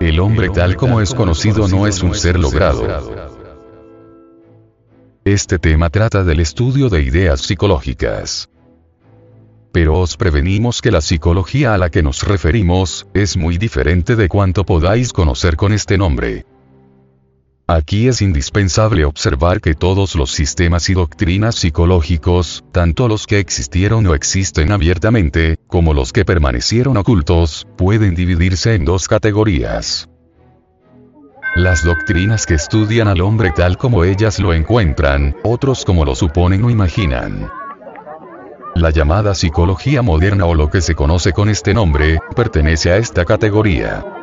El hombre tal como es conocido no es un ser logrado. Este tema trata del estudio de ideas psicológicas. Pero os prevenimos que la psicología a la que nos referimos, es muy diferente de cuanto podáis conocer con este nombre. Aquí es indispensable observar que todos los sistemas y doctrinas psicológicos, tanto los que existieron o existen abiertamente, como los que permanecieron ocultos, pueden dividirse en dos categorías. Las doctrinas que estudian al hombre tal como ellas lo encuentran, otros como lo suponen o imaginan. La llamada psicología moderna o lo que se conoce con este nombre, pertenece a esta categoría.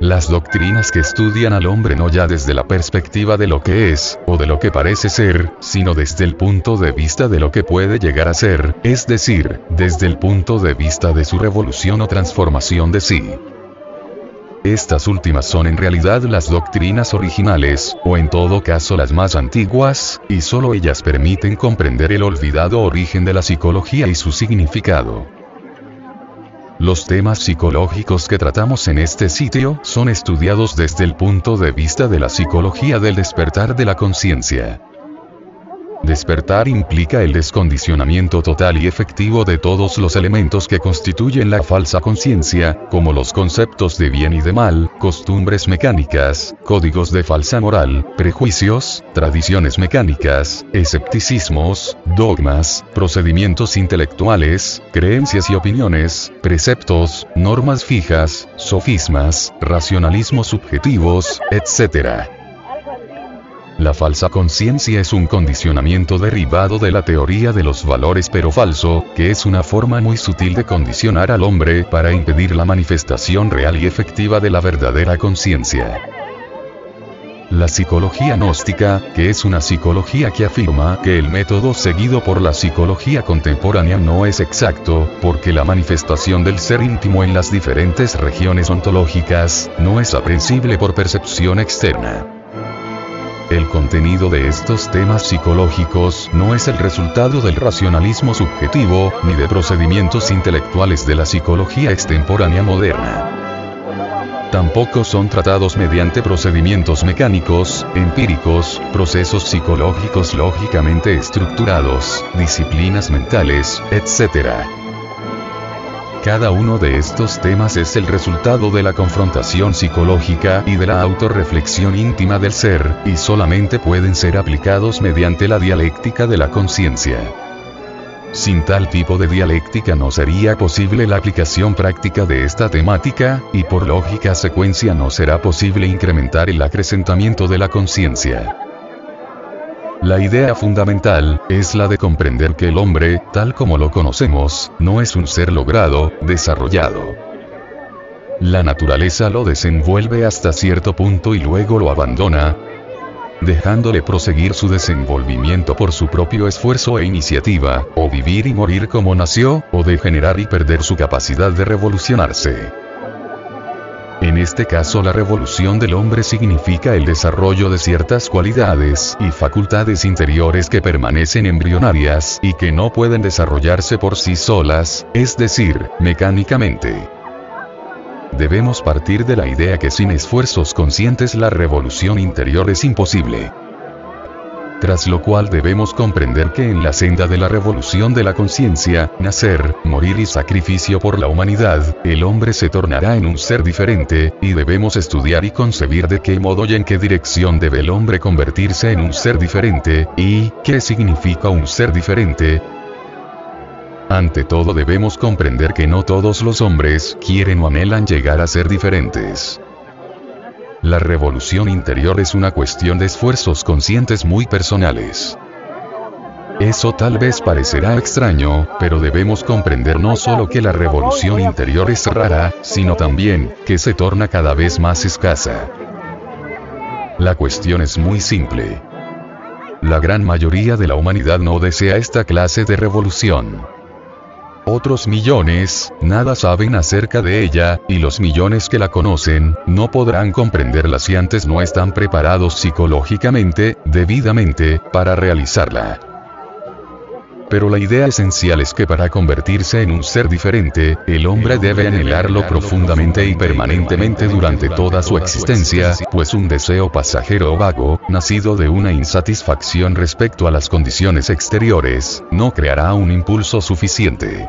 Las doctrinas que estudian al hombre no ya desde la perspectiva de lo que es, o de lo que parece ser, sino desde el punto de vista de lo que puede llegar a ser, es decir, desde el punto de vista de su revolución o transformación de sí. Estas últimas son en realidad las doctrinas originales, o en todo caso las más antiguas, y solo ellas permiten comprender el olvidado origen de la psicología y su significado. Los temas psicológicos que tratamos en este sitio son estudiados desde el punto de vista de la psicología del despertar de la conciencia. Despertar implica el descondicionamiento total y efectivo de todos los elementos que constituyen la falsa conciencia, como los conceptos de bien y de mal, costumbres mecánicas, códigos de falsa moral, prejuicios, tradiciones mecánicas, escepticismos, dogmas, procedimientos intelectuales, creencias y opiniones, preceptos, normas fijas, sofismas, racionalismos subjetivos, etc. La falsa conciencia es un condicionamiento derivado de la teoría de los valores pero falso, que es una forma muy sutil de condicionar al hombre para impedir la manifestación real y efectiva de la verdadera conciencia. La psicología gnóstica, que es una psicología que afirma que el método seguido por la psicología contemporánea no es exacto, porque la manifestación del ser íntimo en las diferentes regiones ontológicas, no es aprensible por percepción externa. El contenido de estos temas psicológicos no es el resultado del racionalismo subjetivo, ni de procedimientos intelectuales de la psicología extemporánea moderna. Tampoco son tratados mediante procedimientos mecánicos, empíricos, procesos psicológicos lógicamente estructurados, disciplinas mentales, etc. Cada uno de estos temas es el resultado de la confrontación psicológica y de la autorreflexión íntima del ser, y solamente pueden ser aplicados mediante la dialéctica de la conciencia. Sin tal tipo de dialéctica no sería posible la aplicación práctica de esta temática, y por lógica secuencia no será posible incrementar el acrecentamiento de la conciencia. La idea fundamental, es la de comprender que el hombre, tal como lo conocemos, no es un ser logrado, desarrollado. La naturaleza lo desenvuelve hasta cierto punto y luego lo abandona, dejándole proseguir su desenvolvimiento por su propio esfuerzo e iniciativa, o vivir y morir como nació, o degenerar y perder su capacidad de revolucionarse. En este caso la revolución del hombre significa el desarrollo de ciertas cualidades y facultades interiores que permanecen embrionarias y que no pueden desarrollarse por sí solas, es decir, mecánicamente. Debemos partir de la idea que sin esfuerzos conscientes la revolución interior es imposible tras lo cual debemos comprender que en la senda de la revolución de la conciencia, nacer, morir y sacrificio por la humanidad, el hombre se tornará en un ser diferente, y debemos estudiar y concebir de qué modo y en qué dirección debe el hombre convertirse en un ser diferente, y qué significa un ser diferente, ante todo debemos comprender que no todos los hombres quieren o anhelan llegar a ser diferentes. La revolución interior es una cuestión de esfuerzos conscientes muy personales. Eso tal vez parecerá extraño, pero debemos comprender no solo que la revolución interior es rara, sino también, que se torna cada vez más escasa. La cuestión es muy simple. La gran mayoría de la humanidad no desea esta clase de revolución. Otros millones, nada saben acerca de ella, y los millones que la conocen, no podrán comprenderla si antes no están preparados psicológicamente, debidamente, para realizarla. Pero la idea esencial es que para convertirse en un ser diferente, el hombre debe anhelarlo profundamente y permanentemente durante toda su existencia, pues un deseo pasajero o vago, nacido de una insatisfacción respecto a las condiciones exteriores, no creará un impulso suficiente.